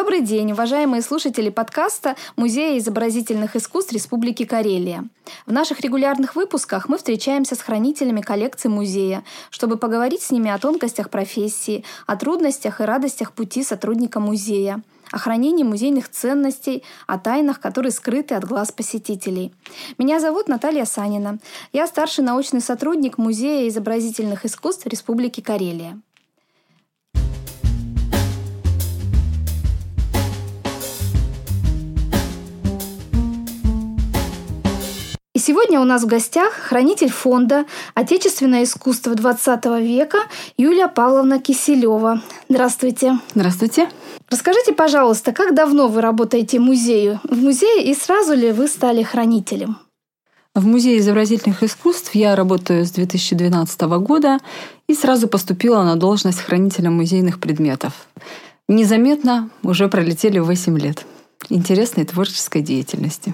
Добрый день, уважаемые слушатели подкаста Музея изобразительных искусств Республики Карелия. В наших регулярных выпусках мы встречаемся с хранителями коллекций музея, чтобы поговорить с ними о тонкостях профессии, о трудностях и радостях пути сотрудника музея, о хранении музейных ценностей, о тайнах, которые скрыты от глаз посетителей. Меня зовут Наталья Санина. Я старший научный сотрудник Музея изобразительных искусств Республики Карелия. Сегодня у нас в гостях хранитель фонда «Отечественное искусство XX века» Юлия Павловна Киселева. Здравствуйте. Здравствуйте. Расскажите, пожалуйста, как давно вы работаете в музее? В музее и сразу ли вы стали хранителем? В Музее изобразительных искусств я работаю с 2012 года и сразу поступила на должность хранителя музейных предметов. Незаметно уже пролетели 8 лет интересной творческой деятельности.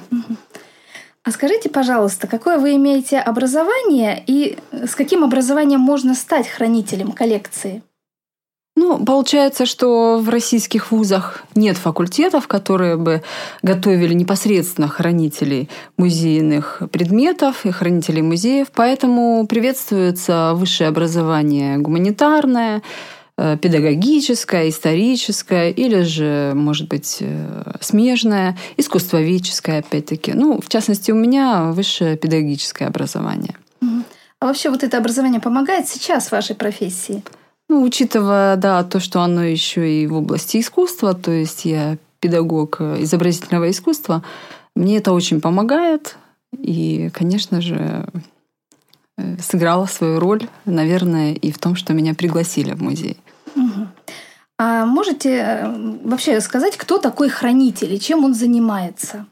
А скажите, пожалуйста, какое вы имеете образование и с каким образованием можно стать хранителем коллекции? Ну, получается, что в российских вузах нет факультетов, которые бы готовили непосредственно хранителей музейных предметов и хранителей музеев, поэтому приветствуется высшее образование гуманитарное, педагогическое, историческое или же, может быть, э, смежное, искусствоведческое, опять-таки. Ну, в частности, у меня высшее педагогическое образование. А вообще вот это образование помогает сейчас в вашей профессии? Ну, учитывая, да, то, что оно еще и в области искусства, то есть я педагог изобразительного искусства, мне это очень помогает. И, конечно же, э, сыграла свою роль, наверное, и в том, что меня пригласили в музей. А можете э, вообще сказать, кто такой хранитель и чем он занимается?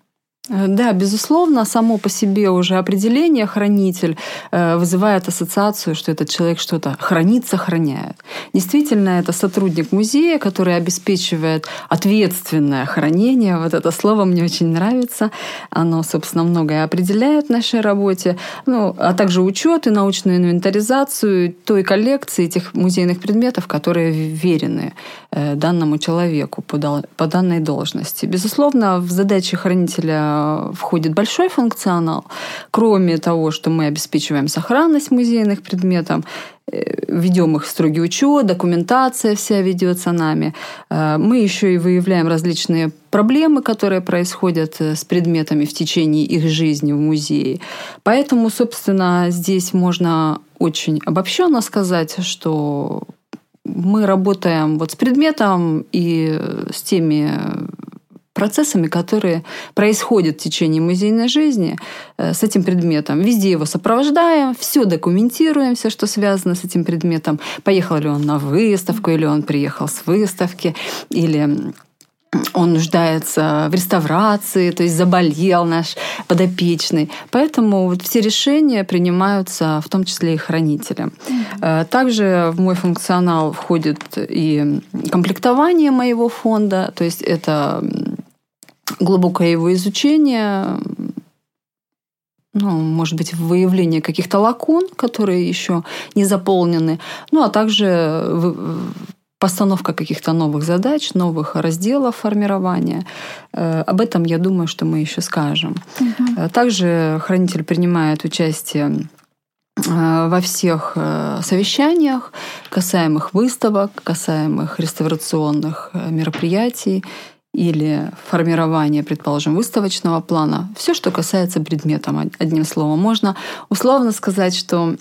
Э, да, безусловно, само по себе уже определение хранитель э, вызывает ассоциацию, что этот человек что-то хранит, сохраняет. Действительно, это сотрудник музея, который обеспечивает ответственное хранение. Вот это слово мне очень нравится. Оно, собственно, многое определяет в нашей работе. Ну, а также учет и научную инвентаризацию той коллекции этих музейных предметов, которые верены э, данному человеку по данной должности. Безусловно, в задачи хранителя входит большой функционал. Кроме того, что мы обеспечиваем сохранность музейных предметов, э, ведем их в строгий учет, документация вся ведется нами. Э, мы еще и выявляем различные проблемы, которые происходят э, с предметами в течение их жизни в музее. Поэтому, собственно, здесь можно очень обобщенно сказать, что мы работаем вот с предметом и с теми процессами, которые происходят в течение музейной жизни э, с этим предметом. Везде его сопровождаем, все документируем, все, что связано с этим предметом. Поехал ли он на выставку, или он приехал с выставки, или он нуждается в реставрации, то есть заболел наш подопечный. Поэтому вот все решения принимаются в том числе и хранителем. Mm-hmm. Также в мой функционал входит и комплектование моего фонда, то есть это глубокое его изучение, ну, может быть, выявление каких-то лакун, которые еще не заполнены, ну, а также постановка каких-то новых задач, новых разделов формирования. Э, об этом, я думаю, что мы еще скажем. Угу. Также хранитель принимает участие э, во всех совещаниях, касаемых выставок, касаемых реставрационных мероприятий или формирование, предположим, выставочного плана, все, что касается предмета, одним словом. Можно условно сказать, что,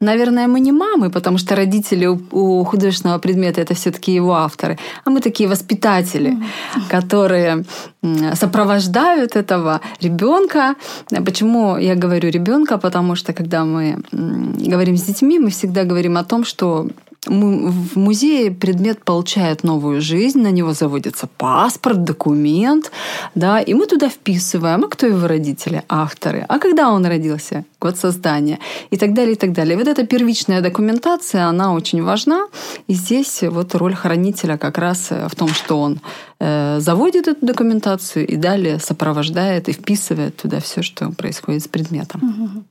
наверное, мы не мамы, потому что родители у художественного предмета это все-таки его авторы, а мы такие воспитатели, которые сопровождают этого ребенка. Почему я говорю ребенка? Потому что когда мы говорим с детьми, мы всегда говорим о том, что в музее предмет получает новую жизнь, на него заводится паспорт, документ, да, и мы туда вписываем, а кто его родители, авторы, а когда он родился, год создания и так далее, и так далее. Вот эта первичная документация, она очень важна, и здесь вот роль хранителя как раз в том, что он э, заводит эту документацию и далее сопровождает и вписывает туда все, что происходит с предметом.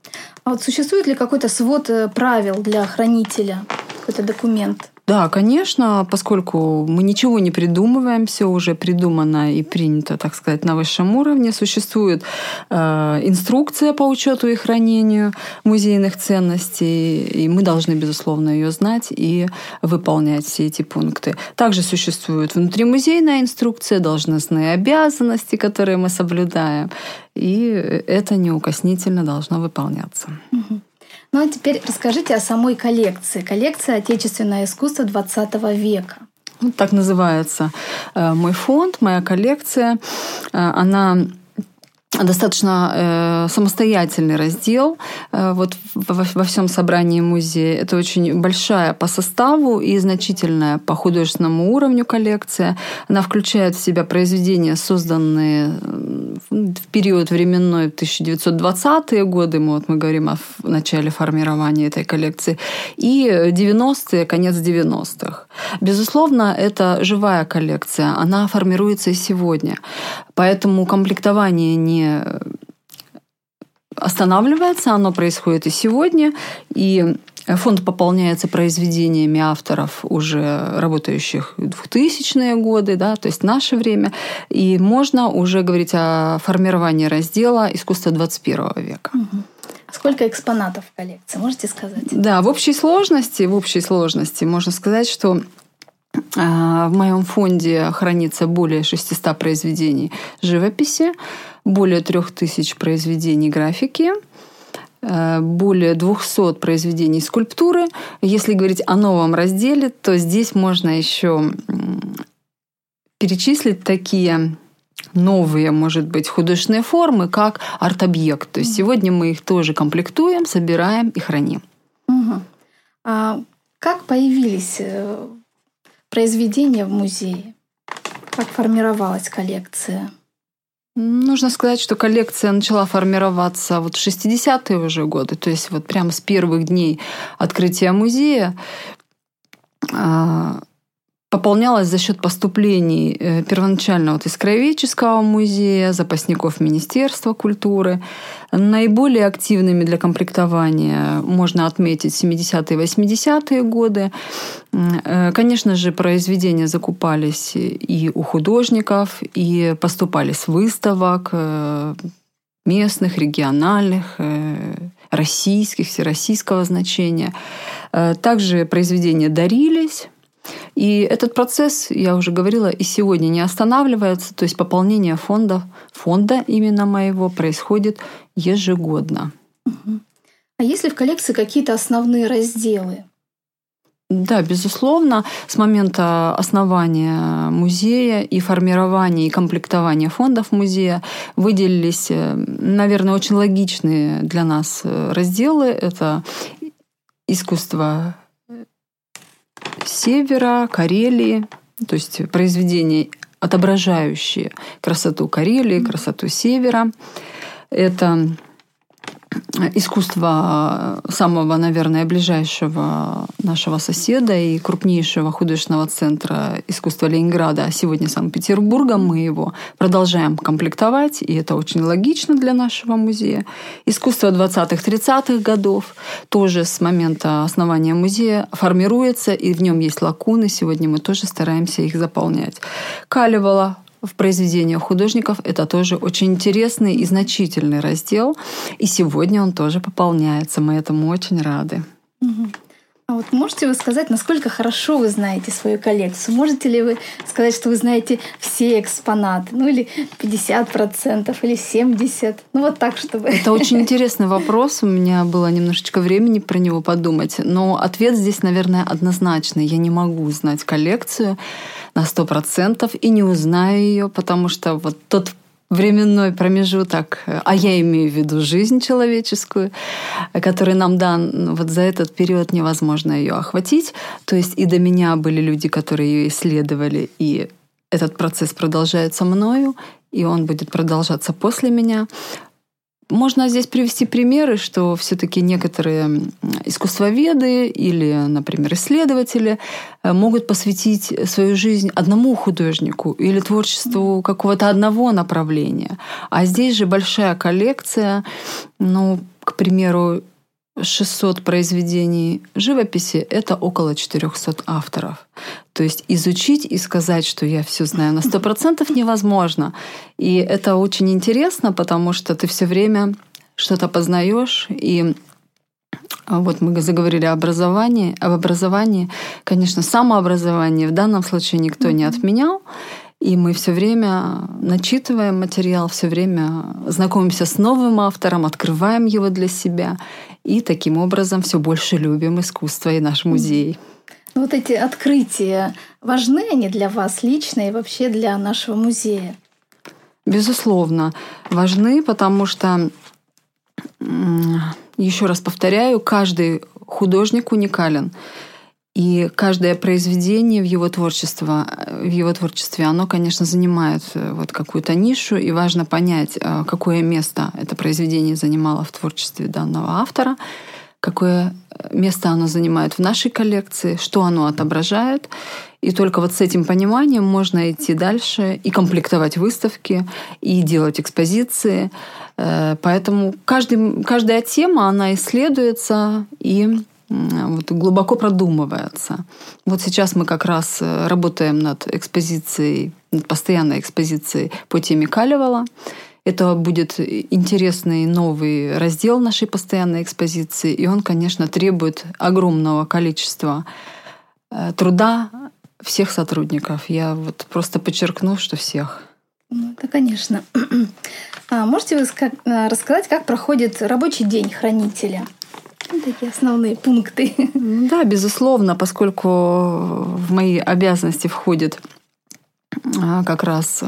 А вот существует ли какой-то свод э, правил для хранителя? Какой-то документ? Да, конечно, поскольку мы ничего не придумываем, все уже придумано и принято, так сказать, на высшем уровне. Существует э, инструкция по учету и хранению музейных ценностей, и мы должны, безусловно, ее знать и выполнять все эти пункты. Также существует внутримузейная инструкция, должностные обязанности, которые мы соблюдаем, и это неукоснительно должно выполняться. Угу. Ну а теперь расскажите о самой коллекции. Коллекция «Отечественное искусство XX века». Вот так называется э, мой фонд, моя коллекция. Э, она достаточно э, самостоятельный раздел э, вот во, во всем собрании музея. Это очень большая по составу и значительная по художественному уровню коллекция. Она включает в себя произведения, созданные в период временной 1920-е годы, мы, вот мы говорим о начале формирования этой коллекции, и 90-е, конец 90-х. Безусловно, это живая коллекция, она формируется и сегодня. Поэтому комплектование не останавливается, оно происходит и сегодня, и Фонд пополняется произведениями авторов, уже работающих в 2000-е годы, да, то есть наше время. И можно уже говорить о формировании раздела искусства 21 века. Угу. Сколько экспонатов в коллекции, можете сказать? Да, в общей сложности, в общей сложности можно сказать, что а, в моем фонде хранится более 600 произведений живописи, более 3000 произведений графики, более 200 произведений скульптуры. Если говорить о новом разделе, то здесь можно еще перечислить такие новые, может быть, художественные формы, как арт-объект. То есть сегодня мы их тоже комплектуем, собираем и храним. Угу. А как появились э, произведения в музее? Как формировалась коллекция? Нужно сказать, что коллекция начала формироваться вот в 60-е уже годы, то есть вот прямо с первых дней открытия музея. А, пополнялась за счет поступлений э, первоначально вот из Краеведческого музея, запасников Министерства культуры. Наиболее активными для комплектования можно отметить 70-е и 80-е годы. Э, конечно же, произведения закупались и у художников, и поступали с выставок э, местных, региональных, российских, всероссийского значения. Также произведения дарились и этот процесс, я уже говорила, и сегодня не останавливается, то есть пополнение фонда, фонда именно моего происходит ежегодно. А есть ли в коллекции какие-то основные разделы? Да, безусловно, с момента основания музея и формирования и комплектования фондов музея выделились, э, наверное, очень логичные для нас э, разделы. Это искусство севера, Карелии, то есть произведения, отображающие красоту Карелии, красоту севера. Это искусство самого, наверное, ближайшего нашего соседа и крупнейшего художественного центра искусства Ленинграда, а сегодня Санкт-Петербурга. Мы его продолжаем комплектовать, и это очень логично для нашего музея. Искусство 20-30-х годов тоже с момента основания музея формируется, и в нем есть лакуны. Сегодня мы тоже стараемся их заполнять. Калевала в произведениях художников это тоже очень интересный и значительный раздел. И сегодня он тоже пополняется. Мы этому очень рады. А вот можете вы сказать, насколько хорошо вы знаете свою коллекцию? Можете ли вы сказать, что вы знаете все экспонаты? Ну или 50% или 70%? Ну вот так, чтобы... Это очень интересный вопрос. У меня было немножечко времени про него подумать. Но ответ здесь, наверное, однозначный. Я не могу узнать коллекцию на сто процентов и не узнаю ее, потому что вот тот временной промежуток, а я имею в виду жизнь человеческую, который нам дан, вот за этот период невозможно ее охватить. То есть и до меня были люди, которые ее исследовали, и этот процесс продолжается мною, и он будет продолжаться после меня. Можно здесь привести примеры, что все-таки некоторые искусствоведы или, например, исследователи э, могут посвятить свою жизнь одному художнику или творчеству какого-то одного направления. А здесь же большая коллекция, ну, к примеру, 600 произведений живописи — это около 400 авторов. То есть изучить и сказать, что я все знаю на 100% невозможно. И это очень интересно, потому что ты все время что-то познаешь, и вот мы заговорили об образовании, об образовании. Конечно, самообразование в данном случае никто не отменял. И мы все время начитываем материал, все время знакомимся с новым автором, открываем его для себя. И таким образом все больше любим искусство и наш музей. Ну, вот эти открытия, важны они для вас лично и вообще для нашего музея? Безусловно, важны, потому что, еще раз повторяю, каждый художник уникален. И каждое произведение в его, творчество, в его творчестве, оно, конечно, занимает э, вот какую-то нишу, и важно понять, э, какое место это произведение занимало в творчестве данного автора, какое место оно занимает в нашей коллекции, что оно отображает. И только вот с этим пониманием можно идти дальше и комплектовать выставки, и делать экспозиции. Э, поэтому каждый, каждая тема, она исследуется и вот, глубоко продумывается. Вот сейчас мы как раз э, работаем над экспозицией, над постоянной экспозицией по теме Калевала. Это будет интересный новый раздел нашей постоянной экспозиции, и он, конечно, требует огромного количества э, труда всех сотрудников. Я вот просто подчеркну, что всех. Ну, это, конечно. А можете вы э, рассказать, как проходит рабочий день хранителя? Такие основные пункты. Да, безусловно, поскольку в мои обязанности входит а, как раз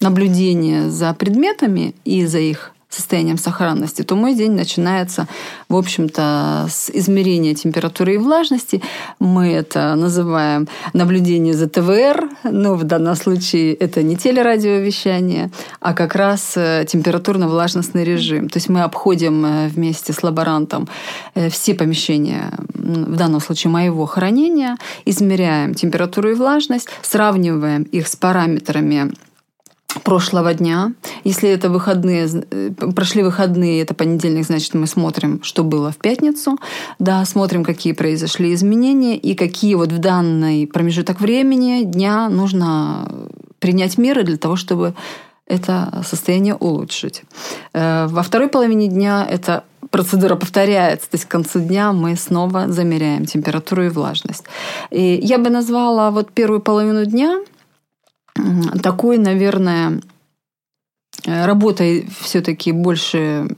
наблюдение за предметами и за их состоянием сохранности, то мой день начинается, в общем-то, с измерения температуры и влажности. Мы это называем наблюдение за ТВР, но в данном случае это не телерадиовещание, а как раз э, температурно-влажностный режим. То есть мы обходим э, вместе с лаборантом э, все помещения, в данном случае моего хранения, измеряем температуру и влажность, сравниваем их с параметрами прошлого дня. Если это выходные, э, прошли выходные, это понедельник, значит, мы смотрим, что было в пятницу, да, смотрим, какие произошли изменения и какие вот в данный промежуток времени дня нужно принять меры для того, чтобы это состояние улучшить. Э, во второй половине дня эта процедура повторяется, то есть к концу дня мы снова замеряем температуру и влажность. И я бы назвала вот первую половину дня такой, наверное, э, работой все-таки больше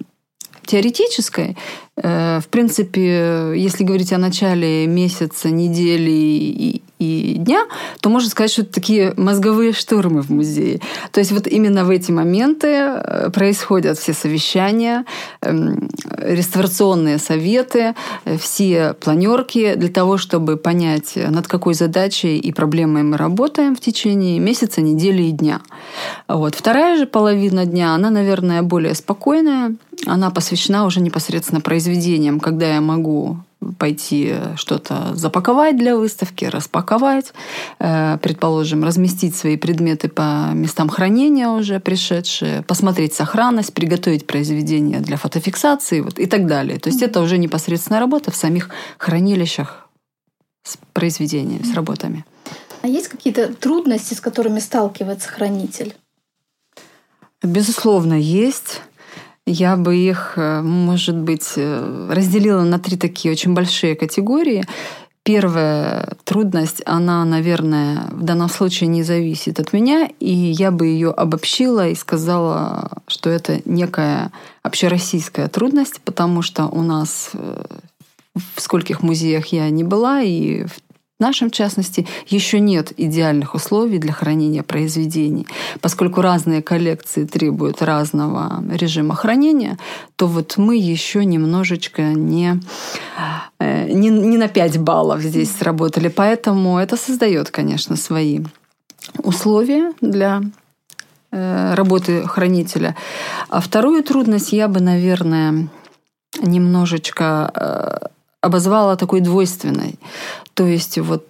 теоретической. Э, в принципе, если говорить о начале месяца, недели и, и дня, то можно сказать, что это такие мозговые штурмы в музее. То есть вот именно в эти моменты э, происходят все совещания, эм, реставрационные советы, э, все планерки для того, чтобы понять, над какой задачей и проблемой мы работаем в течение месяца, недели и дня. Вот. Вторая же половина дня, она, наверное, более спокойная. Она посвящена уже непосредственно произведениям, когда я могу пойти что-то запаковать для выставки, распаковать, э, предположим, разместить свои предметы по местам хранения уже пришедшие, посмотреть сохранность, приготовить произведение для фотофиксации вот, и так далее. То есть это уже непосредственно работа в самих хранилищах с произведениями, с работами. А есть какие-то трудности, с которыми сталкивается хранитель? Безусловно, есть. Я бы их, э, может быть, э, разделила на три такие очень большие категории. Первая трудность, она, наверное, в данном случае не зависит от меня, и я бы ее обобщила и сказала, что это некая общероссийская трудность, потому что у нас э, в скольких музеях я не была, и в в нашем, частности, еще нет идеальных условий для хранения произведений. Поскольку разные коллекции требуют разного режима хранения, то вот мы еще немножечко не, э, не, не на 5 баллов здесь сработали. Поэтому это создает, конечно, свои условия для э, работы хранителя. А вторую трудность я бы, наверное, немножечко э, обозвала такой двойственной. То есть вот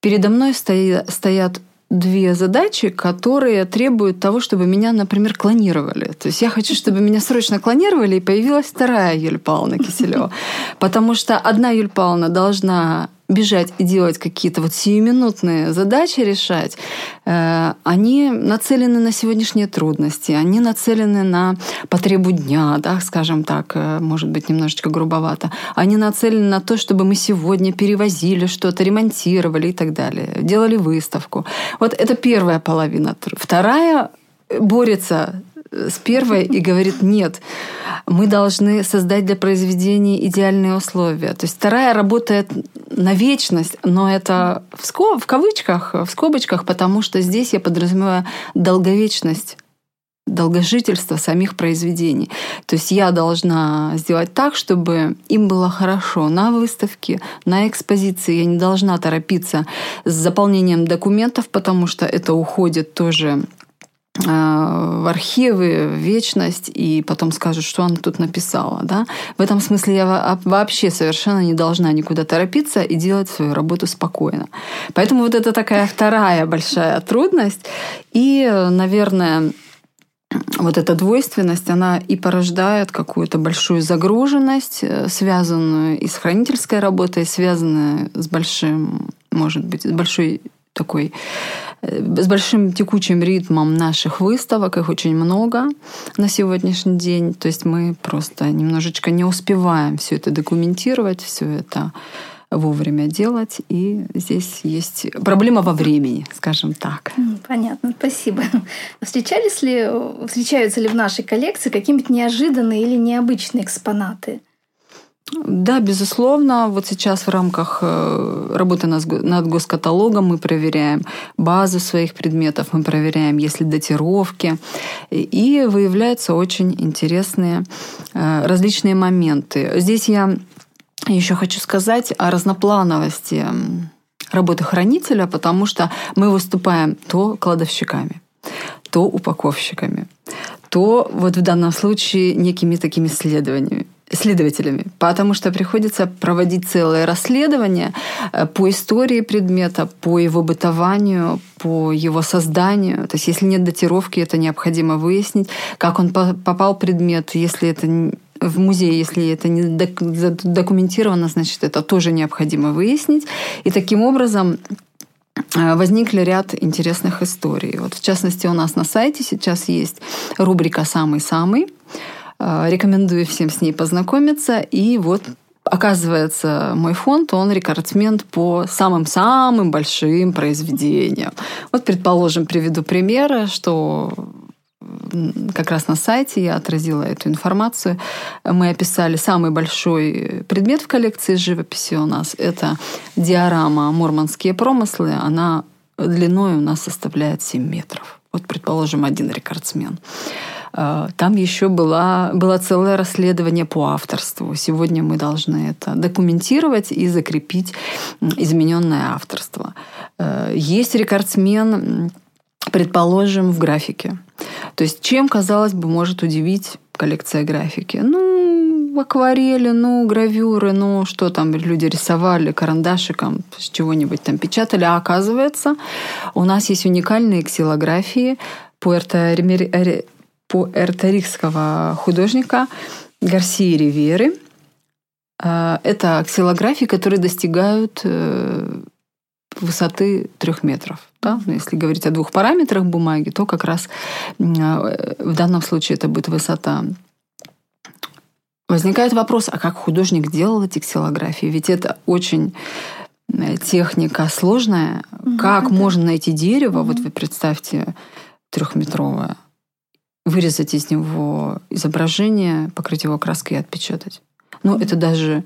передо мной стоят две задачи, которые требуют того, чтобы меня, например, клонировали. То есть я хочу, чтобы меня срочно клонировали, и появилась вторая Юлия Павловна Киселева. Потому что одна Юлия Павловна должна бежать и делать какие-то вот сиюминутные задачи решать, э, они нацелены на сегодняшние трудности, они нацелены на потребу дня, да, скажем так, э, может быть, немножечко грубовато. Они нацелены на то, чтобы мы сегодня перевозили что-то, ремонтировали и так далее, делали выставку. Вот это первая половина. Вторая борется с первой и говорит, нет, мы должны создать для произведения идеальные условия. То есть вторая работает на вечность, но это в, скоб, в кавычках, в скобочках, потому что здесь я подразумеваю долговечность долгожительство самих произведений. То есть я должна сделать так, чтобы им было хорошо на выставке, на экспозиции. Я не должна торопиться с заполнением документов, потому что это уходит тоже в архивы, в вечность, и потом скажут, что она тут написала. Да? В этом смысле я вообще совершенно не должна никуда торопиться и делать свою работу спокойно. Поэтому вот это такая вторая большая трудность. И, наверное, вот эта двойственность, она и порождает какую-то большую загруженность, э, связанную и с хранительской работой, связанную с большим, может быть, с большой такой с большим текучим ритмом наших выставок, их очень много на сегодняшний день. То есть мы просто немножечко не успеваем все это документировать, все это вовремя делать. И здесь есть проблема во времени, скажем так. Понятно, спасибо. Встречались ли, встречаются ли в нашей коллекции какие-нибудь неожиданные или необычные экспонаты? Да, безусловно. Вот сейчас в рамках э, работы над госкаталогом мы проверяем базу своих предметов, мы проверяем, есть ли датировки. И выявляются очень интересные э, различные моменты. Здесь я еще хочу сказать о разноплановости работы хранителя, потому что мы выступаем то кладовщиками, то упаковщиками, то вот в данном случае некими такими исследованиями следователями, потому что приходится проводить целое расследование э, по истории предмета, по его бытованию, по его созданию. То есть если нет датировки, это необходимо выяснить, как он попал предмет, если это в музее, если это не документировано, значит, это тоже необходимо выяснить. И таким образом э, возникли ряд интересных историй. Вот в частности, у нас на сайте сейчас есть рубрика «Самый-самый», Э, рекомендую всем с ней познакомиться. И вот Оказывается, мой фонд, он рекордсмен по самым-самым большим произведениям. Вот, предположим, приведу примеры, что как раз на сайте я отразила эту информацию. Мы описали самый большой предмет в коллекции живописи у нас. Это диорама «Мурманские промыслы». Она длиной у нас составляет 7 метров. Вот, предположим, один рекордсмен. А, там еще была, было целое расследование по авторству. Сегодня мы должны это документировать и закрепить измененное авторство. Э, есть рекордсмен, предположим, в графике. То есть чем, казалось бы, может удивить коллекция графики? Ну, акварели, ну, гравюры, ну, что там люди рисовали карандашиком, чего-нибудь там печатали. А оказывается, у нас есть уникальные ксилографии Пуэрто пуэрторикского художника Гарсии Риверы. А, это аксилографии, которые достигают э, высоты трех метров. Да? Но если говорить о двух параметрах бумаги, то как раз э, в данном случае это будет высота. Возникает вопрос, а как художник делал эти ксилографии? Ведь это очень э, техника сложная. Mm-hmm. Как можно найти дерево? Mm-hmm. Вот вы представьте трехметровое вырезать из него изображение, покрыть его краской и отпечатать. Ну, это даже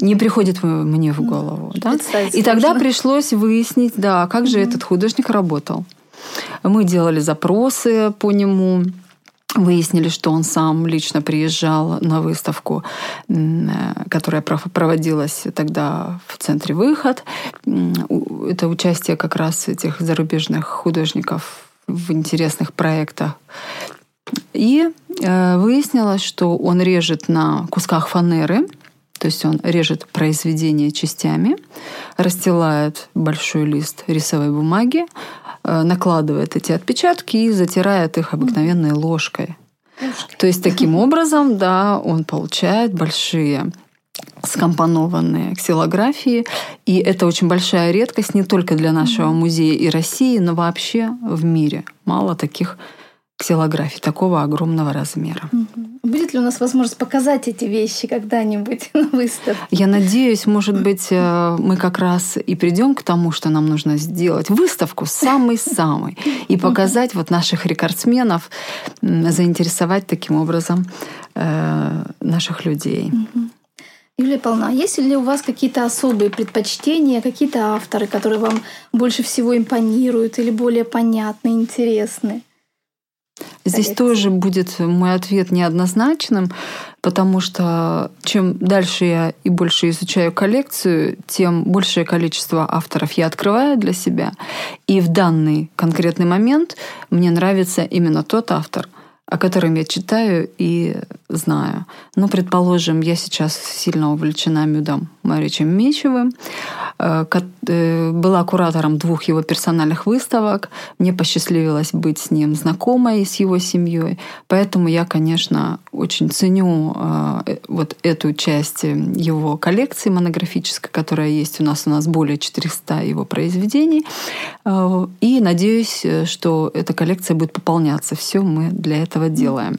не приходит мне в голову. Да? И тогда пришлось выяснить, да, как же этот художник работал. Мы делали запросы по нему, выяснили, что он сам лично приезжал на выставку, которая проводилась тогда в центре «Выход». Это участие как раз этих зарубежных художников в интересных проектах. И э, выяснилось, что он режет на кусках фанеры, то есть он режет произведение частями, расстилает большой лист рисовой бумаги, э, накладывает эти отпечатки и затирает их обыкновенной ложкой. То есть таким образом, да, он получает большие скомпонованные ксилографии. И это очень большая редкость не только для нашего музея и России, но вообще в мире. Мало таких ксилографий такого огромного размера. Будет ли у нас возможность показать эти вещи когда-нибудь на выставке? Я надеюсь, может быть, э, мы как раз и придем к тому, что нам нужно сделать выставку самый-самый и показать вот наших рекордсменов, заинтересовать таким образом э, наших людей. Юлия Полна, а есть ли у вас какие-то особые предпочтения, какие-то авторы, которые вам больше всего импонируют или более понятны, интересны? Здесь тоже будет мой ответ неоднозначным, потому что чем дальше я и больше изучаю коллекцию, тем большее количество авторов я открываю для себя. И в данный конкретный момент мне нравится именно тот автор, о котором я читаю и знаю. Ну, предположим, я сейчас сильно увлечена Мюдом Маричем Мечевым, была куратором двух его персональных выставок. Мне посчастливилось быть с ним знакомой, с его семьей. Поэтому я, конечно, очень ценю э, вот эту часть его коллекции монографической, которая есть у нас. У нас более 400 его произведений. И надеюсь, что эта коллекция будет пополняться. Все мы для этого делаем.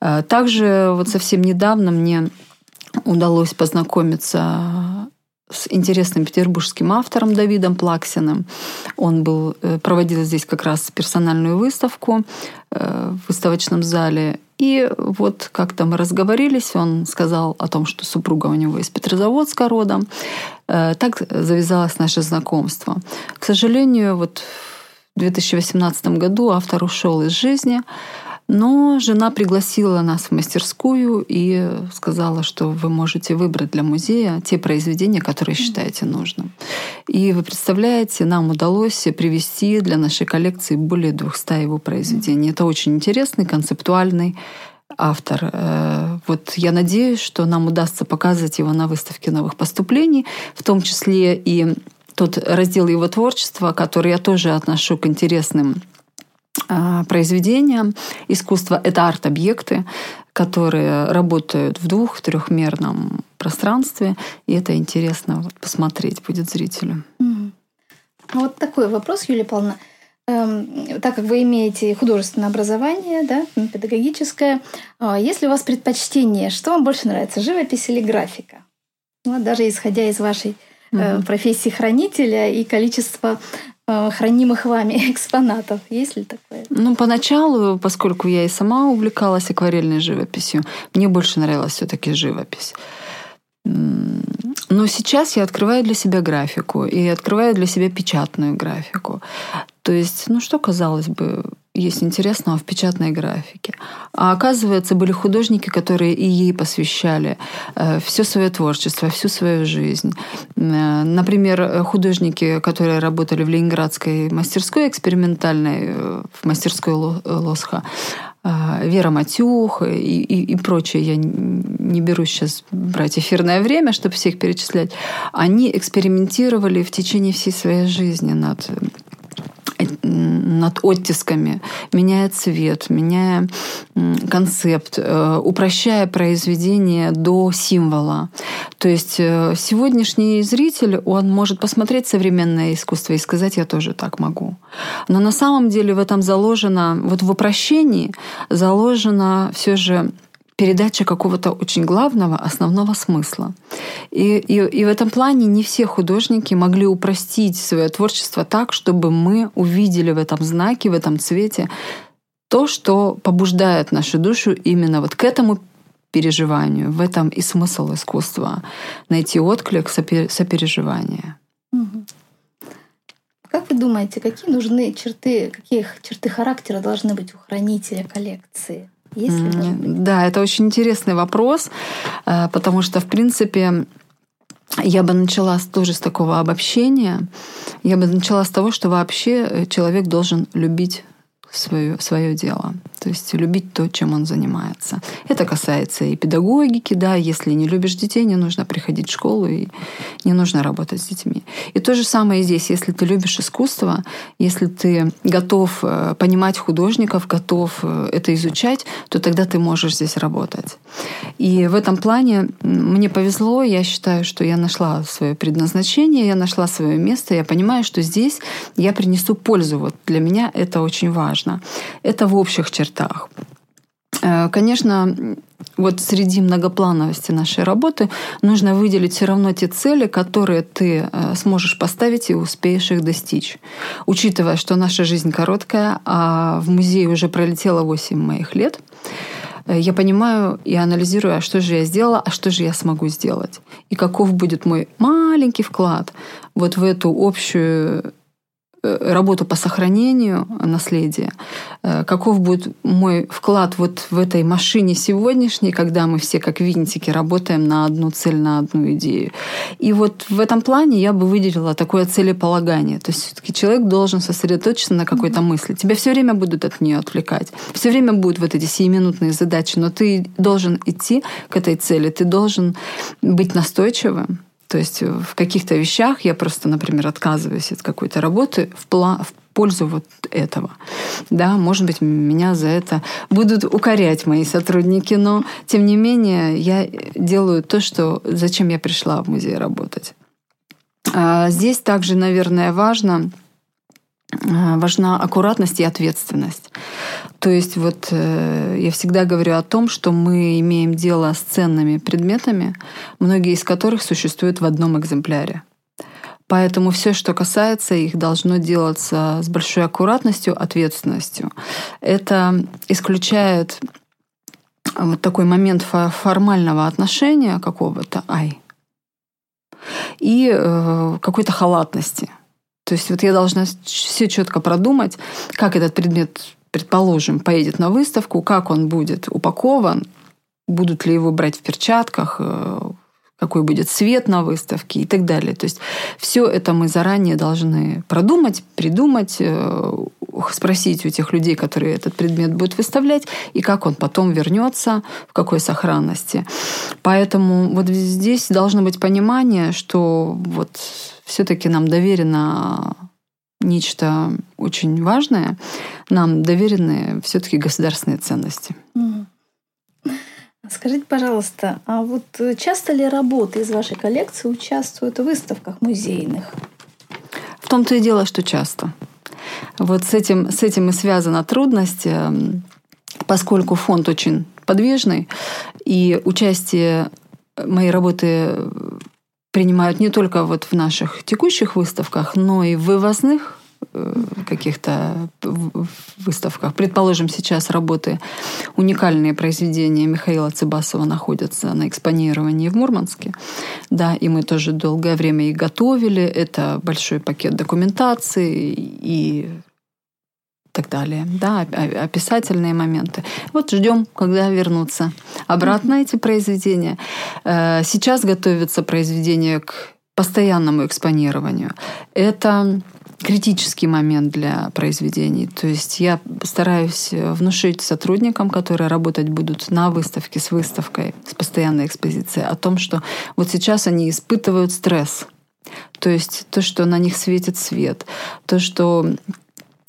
Э, также вот совсем недавно мне удалось познакомиться с интересным петербургским автором Давидом Плаксиным. Он был, э, проводил здесь как раз персональную выставку э, в выставочном зале. И вот как-то мы разговорились, он сказал о том, что супруга у него из Петрозаводска родом. Так завязалось наше знакомство. К сожалению, вот в 2018 году автор ушел из жизни. Но жена пригласила нас в мастерскую и сказала, что вы можете выбрать для музея те произведения, которые считаете нужным. И вы представляете, нам удалось привести для нашей коллекции более 200 его произведений. Это очень интересный, концептуальный автор. Э, вот я надеюсь, что нам удастся показывать его на выставке новых поступлений, в том числе и тот раздел его творчества, который я тоже отношу к интересным произведения искусства — это арт-объекты, которые работают в двух-, трехмерном пространстве, и это интересно вот посмотреть будет зрителю. Mm. Вот такой вопрос, Юлия Павловна. Эм, так как вы имеете художественное образование, да, педагогическое, э, если у вас предпочтение, что вам больше нравится, живопись или графика? Ну, даже исходя из вашей э, профессии хранителя и количества хранимых вами экспонатов. Есть ли такое? Ну, поначалу, поскольку я и сама увлекалась акварельной живописью, мне больше нравилась все-таки живопись. Но сейчас я открываю для себя графику и открываю для себя печатную графику. То есть, ну что казалось бы, есть интересного в печатной графике. А оказывается, были художники, которые и ей посвящали э, все свое творчество, всю свою жизнь. Э, например, художники, которые работали в Ленинградской мастерской экспериментальной, э, в мастерской Лосха, Вера Матюх и, и, и прочее, я не беру сейчас брать эфирное время, чтобы всех перечислять, они экспериментировали в течение всей своей жизни над над оттисками, меняя цвет, меняя концепт, э, упрощая произведение до символа. То есть э, сегодняшний зритель, он может посмотреть современное искусство и сказать, я тоже так могу. Но на самом деле в этом заложено, вот в упрощении заложено все же передача какого-то очень главного, основного смысла. И, и, и в этом плане не все художники могли упростить свое творчество так, чтобы мы увидели в этом знаке, в этом цвете то, что побуждает нашу душу именно вот к этому переживанию. В этом и смысл искусства. Найти отклик, сопереживания. Как вы думаете, какие нужны черты, какие черты характера должны быть у хранителя коллекции? Есть ли да, это очень интересный вопрос, э, потому что, в принципе, я бы начала тоже с такого обобщения. Я бы начала с того, что вообще э, человек должен любить свое, свое дело. То есть любить то, чем он занимается. Это касается и педагогики, да, если не любишь детей, не нужно приходить в школу и не нужно работать с детьми. И то же самое здесь, если ты любишь искусство, если ты готов э, понимать художников, готов э, это изучать, то тогда ты можешь здесь работать. И в этом плане мне повезло, я считаю, что я нашла свое предназначение, я нашла свое место, я понимаю, что здесь я принесу пользу. Вот для меня это очень важно. Это в общих чертах. Э, конечно, вот среди многоплановости нашей работы нужно выделить все равно те цели, которые ты э, сможешь поставить и успеешь их достичь. Учитывая, что наша жизнь короткая, а в музее уже пролетело 8 моих лет, э, я понимаю и анализирую, а что же я сделала, а что же я смогу сделать. И каков будет мой маленький вклад вот в эту общую работу по сохранению наследия, э, каков будет мой вклад вот в этой машине сегодняшней, когда мы все как винтики работаем на одну цель, на одну идею. И вот в этом плане я бы выделила такое целеполагание. То есть все-таки человек должен сосредоточиться на какой-то мысли. Тебя все время будут от нее отвлекать. Все время будут вот эти сиюминутные задачи, но ты должен идти к этой цели, ты должен быть настойчивым, то есть в каких-то вещах я просто, например, отказываюсь от какой-то работы в, пла- в пользу вот этого. Да, может быть, меня за это будут укорять мои сотрудники, но тем не менее я делаю то, что зачем я пришла в музей работать. А здесь также, наверное, важно важна аккуратность и ответственность. То есть вот э, я всегда говорю о том, что мы имеем дело с ценными предметами, многие из которых существуют в одном экземпляре. Поэтому все, что касается их, должно делаться с большой аккуратностью, ответственностью. Это исключает вот такой момент формального отношения какого-то, ай, и э, какой-то халатности – то есть вот я должна все четко продумать, как этот предмет, предположим, поедет на выставку, как он будет упакован, будут ли его брать в перчатках, э, какой будет цвет на выставке и так далее. То есть все это мы заранее должны продумать, придумать, э, спросить у тех людей, которые этот предмет будут выставлять, и как он потом вернется, в какой сохранности. Поэтому вот здесь должно быть понимание, что вот все-таки нам доверено нечто очень важное, нам доверены все-таки государственные ценности. Скажите, пожалуйста, а вот часто ли работы из вашей коллекции участвуют в выставках музейных? В том-то и дело, что часто. Вот с этим, с этим и связана трудность, эм, поскольку фонд очень подвижный, и участие моей работы принимают не только вот в наших текущих выставках, но и в вывозных э, каких-то выставках. Предположим, сейчас работы, уникальные произведения Михаила Цыбасова находятся на экспонировании в Мурманске. Да, и мы тоже долгое время их готовили. Это большой пакет документации и так далее, да, описательные моменты. Вот ждем, когда вернутся обратно эти произведения. Э, сейчас готовится произведение к постоянному экспонированию. Это критический момент для произведений. То есть я стараюсь внушить сотрудникам, которые работать будут на выставке с выставкой, с постоянной экспозицией, о том, что вот сейчас они испытывают стресс. То есть то, что на них светит свет, то, что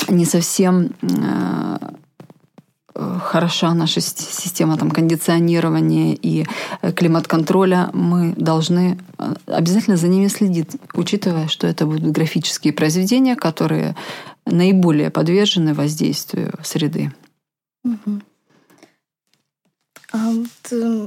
не совсем э, хороша наша система там, кондиционирования и э, климат-контроля, мы должны э, обязательно за ними следить, учитывая, что это будут графические произведения, которые наиболее подвержены воздействию среды. Угу. А вот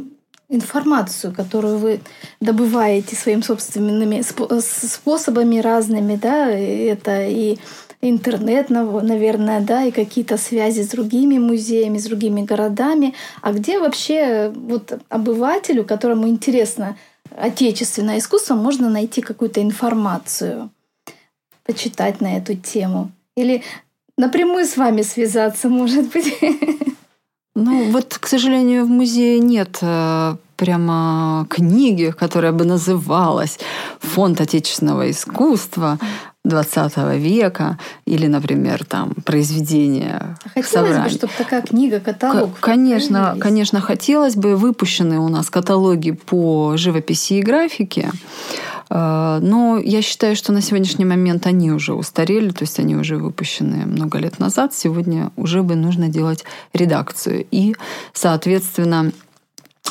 информацию, которую вы добываете своими собственными способами разными, да, это и интернет, наверное, да, и какие-то связи с другими музеями, с другими городами. А где вообще вот обывателю, которому интересно отечественное искусство, можно найти какую-то информацию, почитать на эту тему? Или напрямую с вами связаться, может быть? Ну, вот, к сожалению, в музее нет э, прямо книги, которая бы называлась «Фонд отечественного искусства», 20 века или, например, там произведения Хотелось бы, чтобы такая книга, каталог. Конечно, конечно, хотелось бы. Выпущены у нас каталоги по живописи и графике. А, но я считаю, что на сегодняшний момент они уже устарели, то есть они уже выпущены много лет назад. Сегодня уже бы нужно делать редакцию и, соответственно,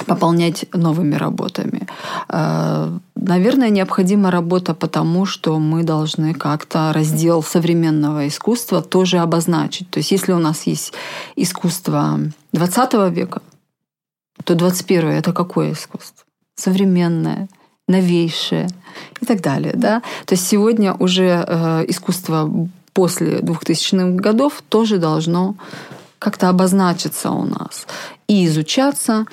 пополнять новыми работами. А, наверное, необходима работа потому, что мы должны как-то раздел современного искусства тоже обозначить. То есть если у нас есть искусство 20 века, то 21 это какое искусство? Современное, новейшее и так далее. Да? То есть сегодня уже э, искусство после 2000-х годов тоже должно как-то обозначиться у нас и изучаться,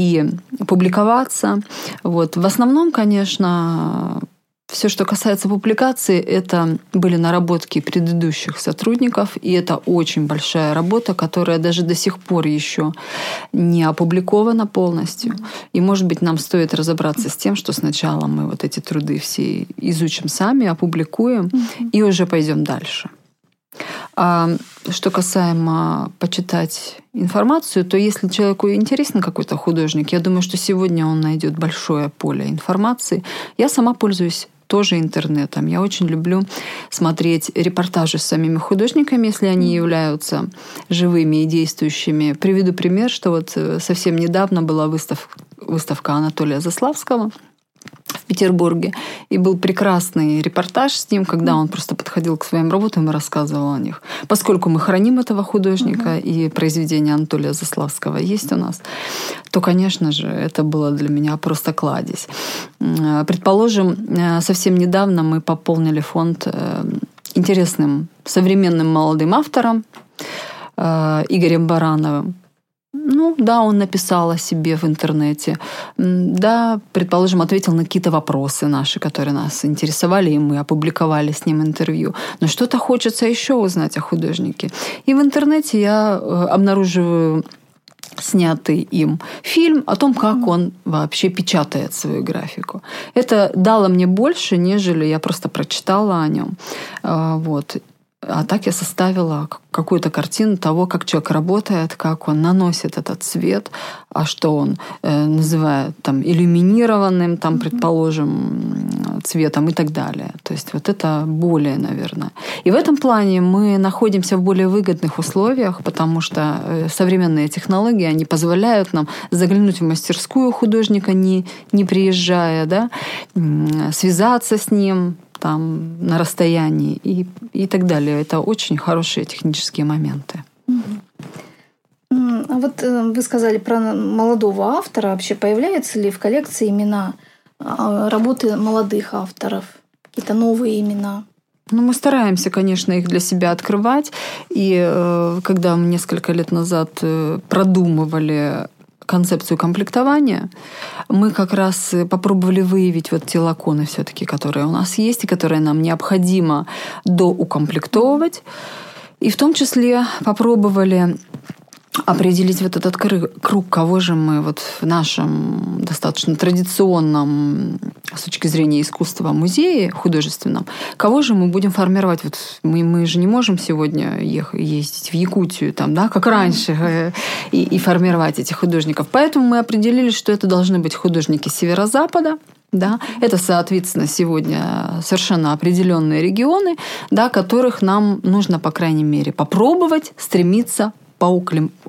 и публиковаться. Вот. В основном, конечно, все, что касается публикации, это были наработки предыдущих сотрудников, и это очень большая работа, которая даже до сих пор еще не опубликована полностью. И, может быть, нам стоит разобраться с тем, что сначала мы вот эти труды все изучим сами, опубликуем, и уже пойдем дальше. А что касаемо почитать информацию, то если человеку интересен какой-то художник, я думаю, что сегодня он найдет большое поле информации. Я сама пользуюсь тоже интернетом. Я очень люблю смотреть репортажи с самими художниками, если они являются живыми и действующими. Приведу пример, что вот э, совсем недавно была выставка, выставка Анатолия Заславского – в Петербурге. И был прекрасный репортаж с ним, когда он просто подходил к своим работам и рассказывал о них. Поскольку мы храним этого художника, угу. и произведение Анатолия Заславского есть у нас, то, конечно же, это было для меня просто кладезь. Предположим, э, совсем недавно мы пополнили фонд э, интересным современным молодым автором э, Игорем Барановым. Ну, да, он написал о себе в интернете. Да, предположим, ответил на какие-то вопросы наши, которые нас интересовали, и мы опубликовали с ним интервью. Но что-то хочется еще узнать о художнике. И в интернете я э, обнаруживаю снятый им фильм о том, как он вообще печатает свою графику. Это дало мне больше, нежели я просто прочитала о нем. А, вот. А так я составила какую-то картину того, как человек работает, как он наносит этот цвет, а что он э, называет там иллюминированным, там, предположим, цветом и так далее. То есть вот это более, наверное. И в этом плане мы находимся в более выгодных условиях, потому что э, современные технологии, они позволяют нам заглянуть в мастерскую художника, не, не приезжая, да, связаться с ним, там на расстоянии и, и так далее. Это очень хорошие технические моменты. А вот э, вы сказали про молодого автора. Вообще появляются ли в коллекции имена а, работы молодых авторов? Какие-то новые имена? Ну, мы стараемся, конечно, их для себя открывать. И э, когда мы несколько лет назад э, продумывали концепцию комплектования, мы как раз попробовали выявить вот те лаконы все-таки, которые у нас есть и которые нам необходимо доукомплектовывать. И в том числе попробовали определить вот этот круг, кого же мы вот в нашем достаточно традиционном с точки зрения искусства музее художественном, кого же мы будем формировать? Вот мы, мы же не можем сегодня ехать, ездить в Якутию, там, да, как раньше, э, и, и формировать этих художников. Поэтому мы определили, что это должны быть художники северо-запада, да, это, соответственно, сегодня совершенно определенные регионы, да, которых нам нужно, по крайней мере, попробовать стремиться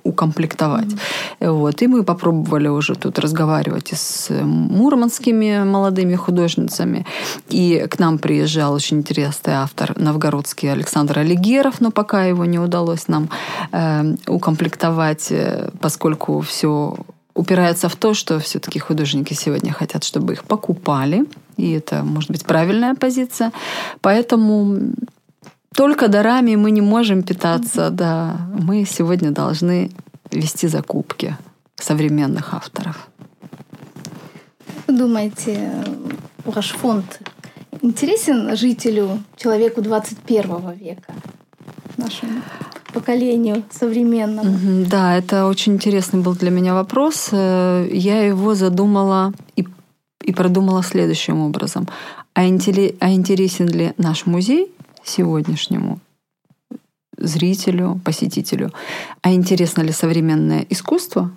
поукомплектовать. Mm-hmm. Вот. И мы попробовали уже тут разговаривать и с мурманскими молодыми художницами. И к нам приезжал очень интересный автор новгородский Александр Алигеров, но пока его не удалось нам э, укомплектовать, э, поскольку все упирается в то, что все-таки художники сегодня хотят, чтобы их покупали. И это, может быть, правильная позиция. Поэтому только дарами мы не можем питаться, да. Мы сегодня должны вести закупки современных авторов. Вы думаете, ваш фонд интересен жителю, человеку 21 века, нашему поколению современному? Да, это очень интересный был для меня вопрос. Э, я его задумала и, и продумала следующим образом. А, а интересен ли наш музей сегодняшнему зрителю, посетителю, а интересно ли современное искусство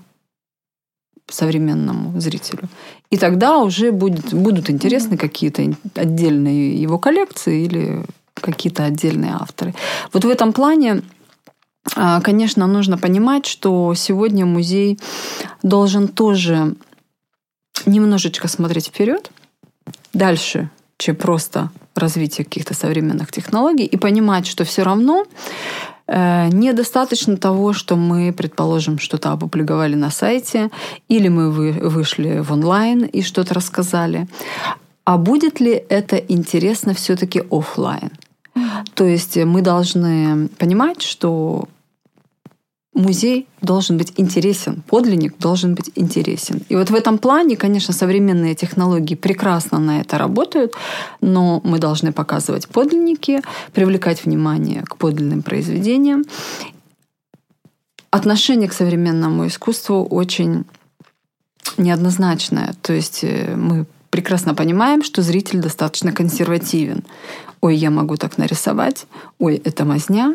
современному зрителю. И тогда уже будет, будут интересны какие-то отдельные его коллекции или какие-то отдельные авторы. Вот в этом плане а, Конечно, нужно понимать, что сегодня музей должен тоже немножечко смотреть вперед, дальше, чем просто развитие каких-то современных технологий, и понимать, что все равно э, недостаточно того, что мы, предположим, что-то опубликовали на сайте, или мы вышли в онлайн и что-то рассказали. А будет ли это интересно все-таки офлайн? То есть мы должны понимать, что музей должен быть интересен, подлинник должен быть интересен. И вот в этом плане, конечно, современные технологии прекрасно на это работают, но мы должны показывать подлинники, привлекать внимание к подлинным произведениям. Отношение к современному искусству очень неоднозначное. То есть э, мы прекрасно понимаем, что зритель достаточно консервативен. Ой, я могу так нарисовать, ой, это мазня,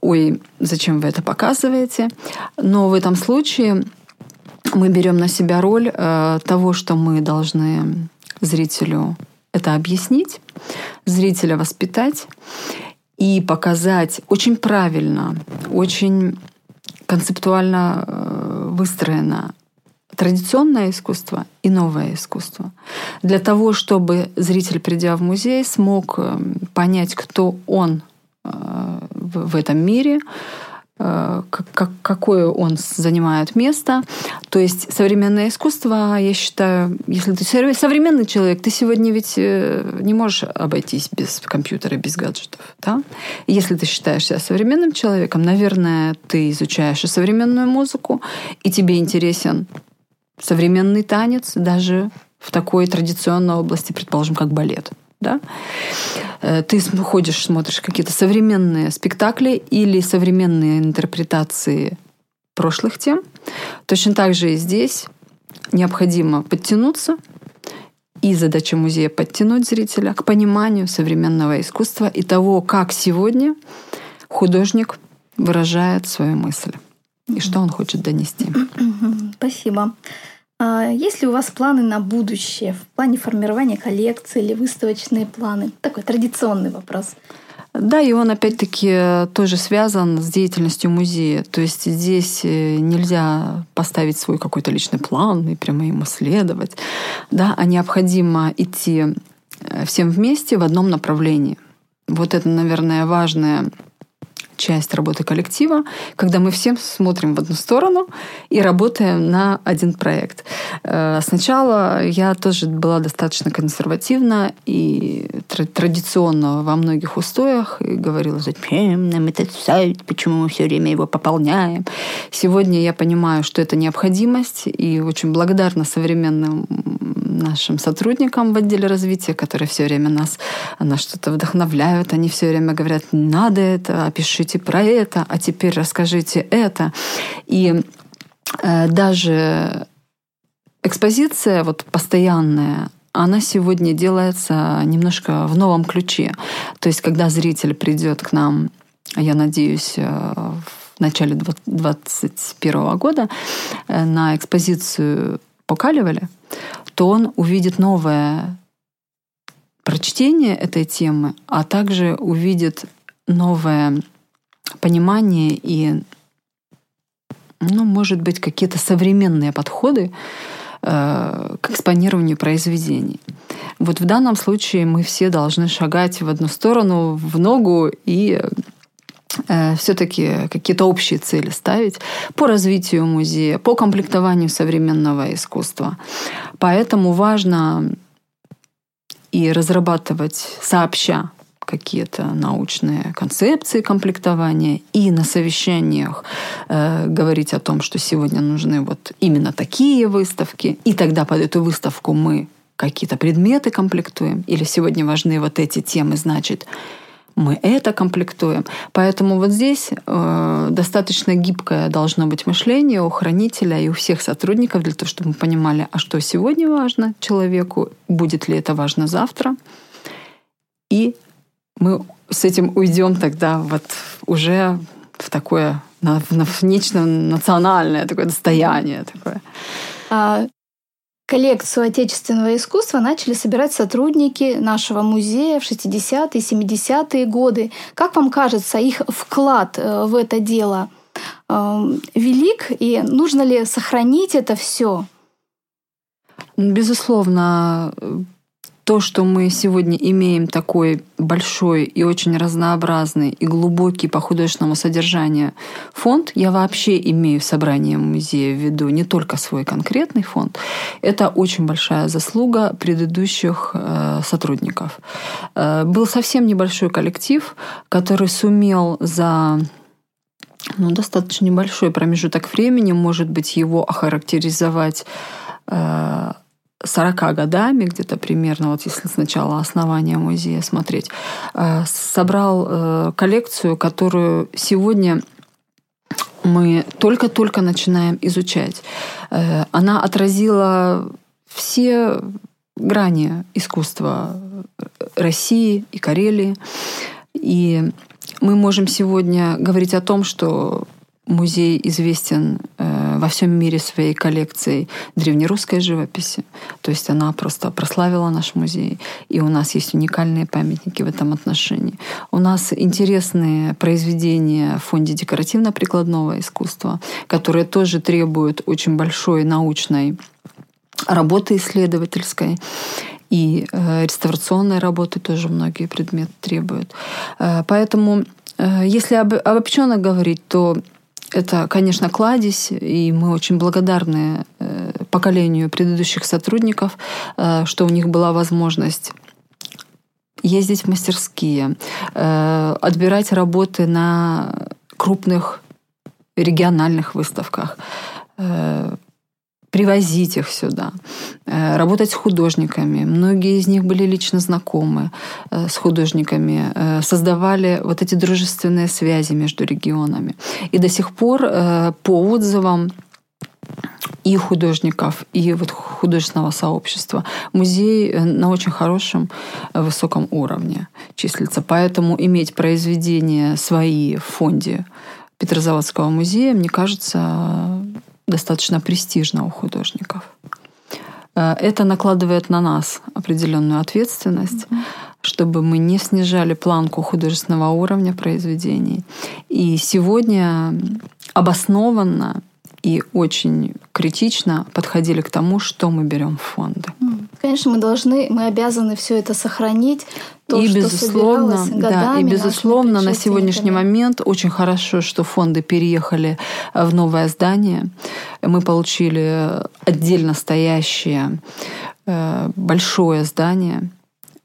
ой, зачем вы это показываете? Но в этом случае мы берем на себя роль э, того, что мы должны зрителю это объяснить, зрителя воспитать и показать очень правильно, очень концептуально э, выстроено традиционное искусство и новое искусство. Для того, чтобы зритель, придя в музей, смог э, понять, кто он в этом мире, э, как, какое он занимает место. То есть современное искусство, я считаю, если ты современный человек, ты сегодня ведь э, не можешь обойтись без компьютера, без гаджетов. Да? Если ты считаешь себя современным человеком, наверное, ты изучаешь и современную музыку, и тебе интересен современный танец даже в такой традиционной области, предположим, как балет да? Э, ты ходишь, смотришь какие-то современные спектакли или современные интерпретации прошлых тем. Точно так же и здесь необходимо подтянуться, и задача музея подтянуть зрителя к пониманию современного искусства и того, как сегодня художник выражает свою мысль и что он хочет донести. Спасибо. А есть ли у вас планы на будущее в плане формирования коллекции или выставочные планы? Такой традиционный вопрос. Да, и он опять-таки тоже связан с деятельностью музея. То есть здесь э, нельзя поставить свой какой-то личный план и прямо ему следовать, да, а необходимо идти э, всем вместе в одном направлении. Вот это, наверное, важное часть работы коллектива, когда мы всем смотрим в одну сторону и работаем на один проект. Э, сначала я тоже была достаточно консервативна и традиционно во многих устоях и говорила, зачем нам этот сайт, почему мы все время его пополняем. Сегодня я понимаю, что это необходимость и очень благодарна современным нашим сотрудникам в отделе развития, которые все время нас на что-то вдохновляют. Они все время говорят, надо это, опишите про это, а теперь расскажите это. И э, даже экспозиция вот постоянная, она сегодня делается немножко в новом ключе. То есть, когда зритель придет к нам, я надеюсь, э, в начале 2021 года э, на экспозицию по Калевале, то он увидит новое прочтение этой темы, а также увидит новое понимание и, ну, может быть, какие-то современные подходы э, к экспонированию произведений. Вот в данном случае мы все должны шагать в одну сторону, в ногу и все-таки какие-то общие цели ставить по развитию музея, по комплектованию современного искусства. Поэтому важно и разрабатывать сообща какие-то научные концепции комплектования и на совещаниях э, говорить о том, что сегодня нужны вот именно такие выставки, и тогда под эту выставку мы какие-то предметы комплектуем, или сегодня важны вот эти темы, значит, мы это комплектуем. Поэтому вот здесь э, достаточно гибкое должно быть мышление у хранителя и у всех сотрудников для того, чтобы мы понимали, а что сегодня важно человеку, будет ли это важно завтра. И мы с этим уйдем тогда вот уже в такое, в нечто национальное такое достояние такое. А, коллекцию отечественного искусства начали собирать сотрудники нашего музея в 60-е, 70-е годы. Как вам кажется, их вклад э, в это дело э, велик, и нужно ли сохранить это все? Безусловно, то, что мы сегодня имеем такой большой и очень разнообразный и глубокий по художественному содержанию фонд, я вообще имею собрание музея в виду, не только свой конкретный фонд, это очень большая заслуга предыдущих э, сотрудников. Э, был совсем небольшой коллектив, который сумел за ну, достаточно небольшой промежуток времени, может быть, его охарактеризовать э, 40 годами, где-то примерно, вот если сначала основания музея смотреть, э, собрал э, коллекцию, которую сегодня мы только-только начинаем изучать. Э, она отразила все грани искусства России и Карелии. И мы можем сегодня говорить о том, что Музей известен э, во всем мире своей коллекцией древнерусской живописи. То есть она просто прославила наш музей. И у нас есть уникальные памятники в этом отношении. У нас интересные произведения в фонде декоративно-прикладного искусства, которые тоже требуют очень большой научной работы исследовательской. И э, реставрационной работы тоже многие предметы требуют. Э, поэтому если об, обобщенно говорить, то это, конечно, кладезь, и мы очень благодарны э, поколению предыдущих сотрудников, э, что у них была возможность ездить в мастерские, э, отбирать работы на крупных региональных выставках, привозить их сюда, э, работать с художниками. Многие из них были лично знакомы э, с художниками, э, создавали вот эти дружественные связи между регионами. И до сих пор по отзывам и художников, и вот художественного сообщества. Музей на очень хорошем, высоком уровне числится. Поэтому иметь произведения свои в фонде Петрозаводского музея, мне кажется, достаточно престижно у художников. Э, это накладывает на нас определенную ответственность, mm-hmm. чтобы мы не снижали планку художественного уровня произведений. И сегодня обоснованно и очень критично подходили к тому, что мы берем в фонды. Конечно, мы должны, мы обязаны все это сохранить. То, и безусловно, да, и безусловно на сегодняшний момент очень хорошо, что фонды переехали в новое здание. Мы получили отдельно стоящее э, большое здание.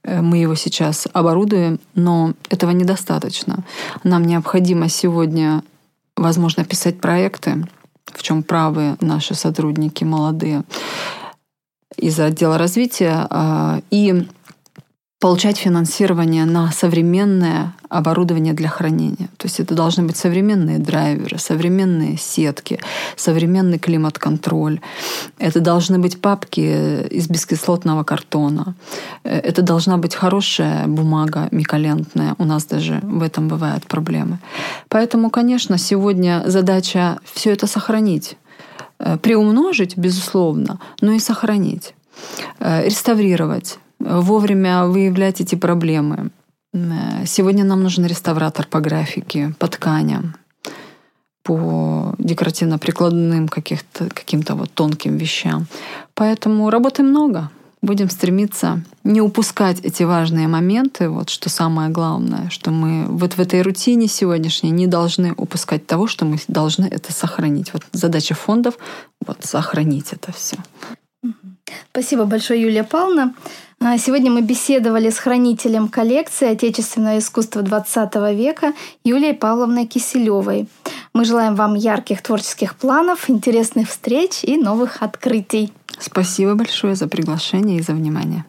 Э, мы его сейчас оборудуем, но этого недостаточно. Нам необходимо сегодня, возможно, писать проекты, в чем правы наши сотрудники молодые из отдела развития, и получать финансирование на современное оборудование для хранения. То есть это должны быть современные драйверы, современные сетки, современный климат-контроль. Это должны быть папки из бескислотного картона. Э, это должна быть хорошая бумага миколентная. У нас даже в этом бывают проблемы. Поэтому, конечно, сегодня задача все это сохранить. Э, приумножить, безусловно, но и сохранить. Э, реставрировать вовремя выявлять эти проблемы. Э, сегодня нам нужен реставратор по графике, по тканям, по декоративно-прикладным каким-то вот тонким вещам. Поэтому работы много. Будем стремиться не упускать эти важные моменты, вот что самое главное, что мы вот в этой рутине сегодняшней не должны упускать того, что мы должны это сохранить. Вот задача фондов — вот сохранить это все. Спасибо большое, Юлия Павловна. А, сегодня мы беседовали с хранителем коллекции отечественного искусства XX века Юлией Павловной Киселевой. Мы желаем вам ярких творческих планов, интересных встреч и новых открытий. Спасибо большое за приглашение и за внимание.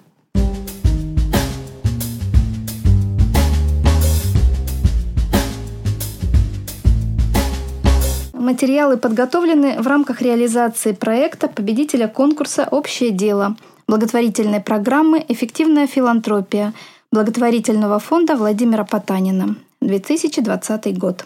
Материалы подготовлены в рамках реализации проекта победителя конкурса «Общее дело» благотворительной программы «Эффективная филантропия» благотворительного фонда Владимира Потанина, 2020 год.